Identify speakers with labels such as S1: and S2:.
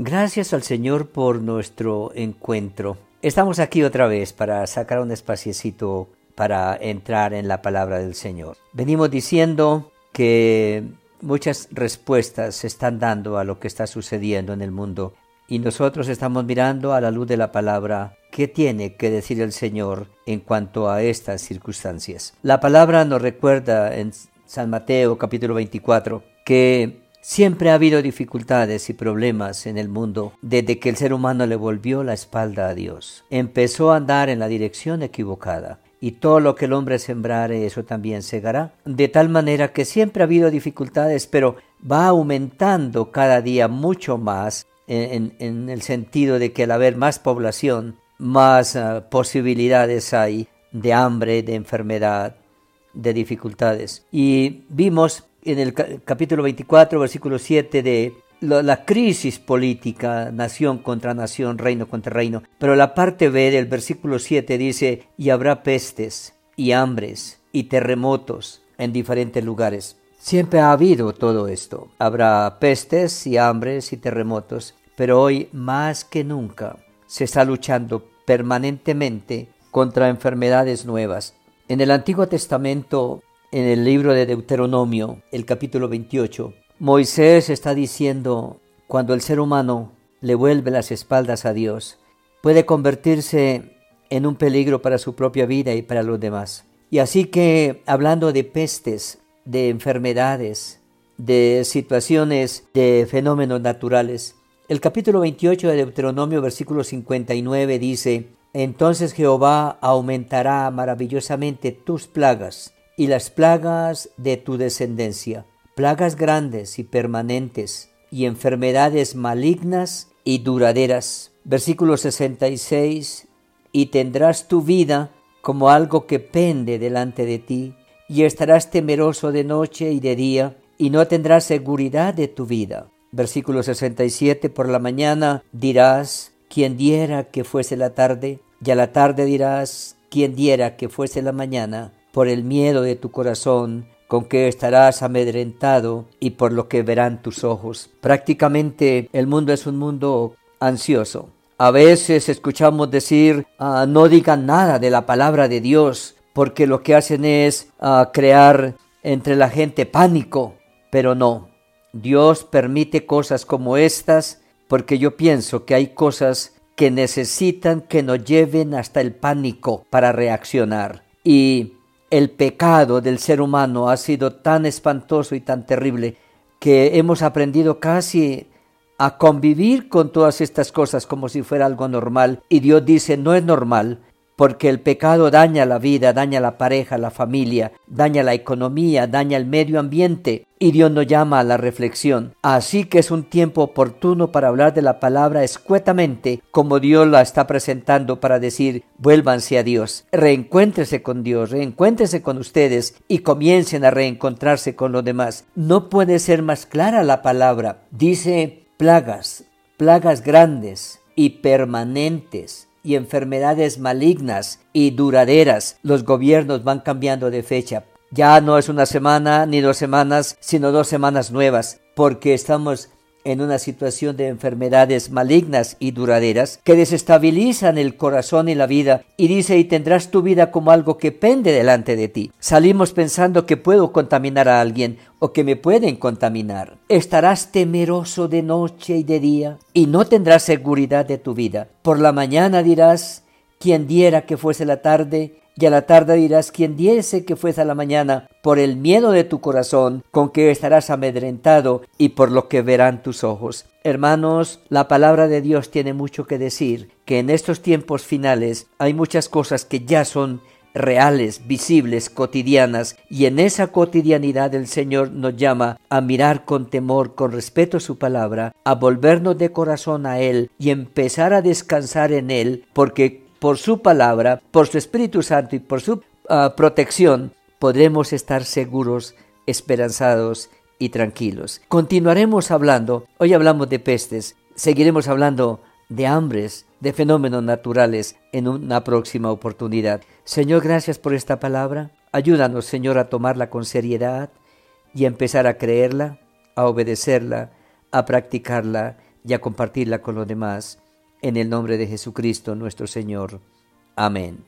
S1: Gracias al Señor por nuestro encuentro. Estamos aquí otra vez para sacar un espaciecito para entrar en la palabra del Señor. Venimos diciendo que muchas respuestas se están dando a lo que está sucediendo en el mundo y nosotros estamos mirando a la luz de la palabra qué tiene que decir el Señor en cuanto a estas circunstancias. La palabra nos recuerda en San Mateo capítulo 24 que Siempre ha habido dificultades y problemas en el mundo desde que el ser humano le volvió la espalda a Dios. Empezó a andar en la dirección equivocada. Y todo lo que el hombre sembrare, eso también segará. De tal manera que siempre ha habido dificultades, pero va aumentando cada día mucho más en, el sentido de que al haber más población, más ah, posibilidades hay de hambre, de enfermedad, de dificultades. Y vimos en el capítulo 24, versículo 7 de la, crisis política, nación contra nación, reino contra reino. Pero la parte B del versículo 7 dice, y habrá pestes y hambres y terremotos en diferentes lugares. Siempre ha habido todo esto. Habrá pestes y hambres y terremotos, pero hoy más que nunca se está luchando permanentemente contra enfermedades nuevas. En el Antiguo Testamento en el libro de Deuteronomio, el capítulo 28, Moisés está diciendo, cuando el ser humano le vuelve las espaldas a Dios, puede convertirse en un peligro para su propia vida y para los demás. Y así que, hablando de pestes, de enfermedades, de situaciones, de fenómenos naturales, el capítulo 28 de Deuteronomio, versículo 59 dice, Entonces Jehová aumentará maravillosamente tus plagas y las plagas de tu descendencia, plagas grandes y permanentes, y enfermedades malignas y duraderas. Versículo 66, y tendrás tu vida como algo que pende delante de ti, y estarás temeroso de noche y de día, y no tendrás seguridad de tu vida. Versículo 67, por la mañana dirás, quien diera que fuese la tarde, y a la tarde dirás, quien diera que fuese la mañana, por el miedo de tu corazón, con que estarás amedrentado y por lo que verán tus ojos. Prácticamente el mundo es un mundo ansioso. A veces escuchamos decir, ah, no digan nada de la palabra de Dios, porque lo que hacen es ah, crear entre la gente pánico. Pero no, Dios permite cosas como estas porque yo pienso que hay cosas que necesitan que nos lleven hasta el pánico para reaccionar. Y el pecado del ser humano ha sido tan espantoso y tan terrible que hemos aprendido casi a convivir con todas estas cosas como si fuera algo normal. Y Dios dice, no es normal, porque el pecado daña la vida, daña la pareja, la familia, daña la economía, daña el medio ambiente, y Dios nos llama a la reflexión. Así que es un tiempo oportuno para hablar de la palabra escuetamente, como Dios la está presentando para decir, vuélvanse a Dios, reencuéntrese con Dios, reencuéntrese con ustedes y comiencen a reencontrarse con los demás. No puede ser más clara la palabra. Dice plagas, plagas grandes y permanentes y enfermedades malignas y duraderas. Los gobiernos van cambiando de fecha. Ya no es una semana ni dos semanas, sino dos semanas nuevas, porque estamos en una situación de enfermedades malignas y duraderas que desestabilizan el corazón y la vida y dice y tendrás tu vida como algo que pende delante de ti. Salimos pensando que puedo contaminar a alguien o que me pueden contaminar. Estarás temeroso de noche y de día y no tendrás seguridad de tu vida. Por la mañana dirás, quien diera que fuese la tarde y a la tarde dirás, quien diese que fuese a la mañana, por el miedo de tu corazón, con que estarás amedrentado y por lo que verán tus ojos. Hermanos, la palabra de Dios tiene mucho que decir, que en estos tiempos finales hay muchas cosas que ya son reales, visibles, cotidianas, y en esa cotidianidad el Señor nos llama a mirar con temor, con respeto su palabra, a volvernos de corazón a Él y empezar a descansar en Él, porque por su palabra, por su Espíritu Santo y por su ah, protección, podremos estar seguros, esperanzados y tranquilos. Continuaremos hablando, hoy hablamos de pestes, seguiremos hablando de hambres, de fenómenos naturales en una próxima oportunidad. Señor, gracias por esta palabra. Ayúdanos, Señor, a tomarla con seriedad y empezar a creerla, a obedecerla, a practicarla y a compartirla con los demás. En el nombre de Jesucristo nuestro Señor. Amén.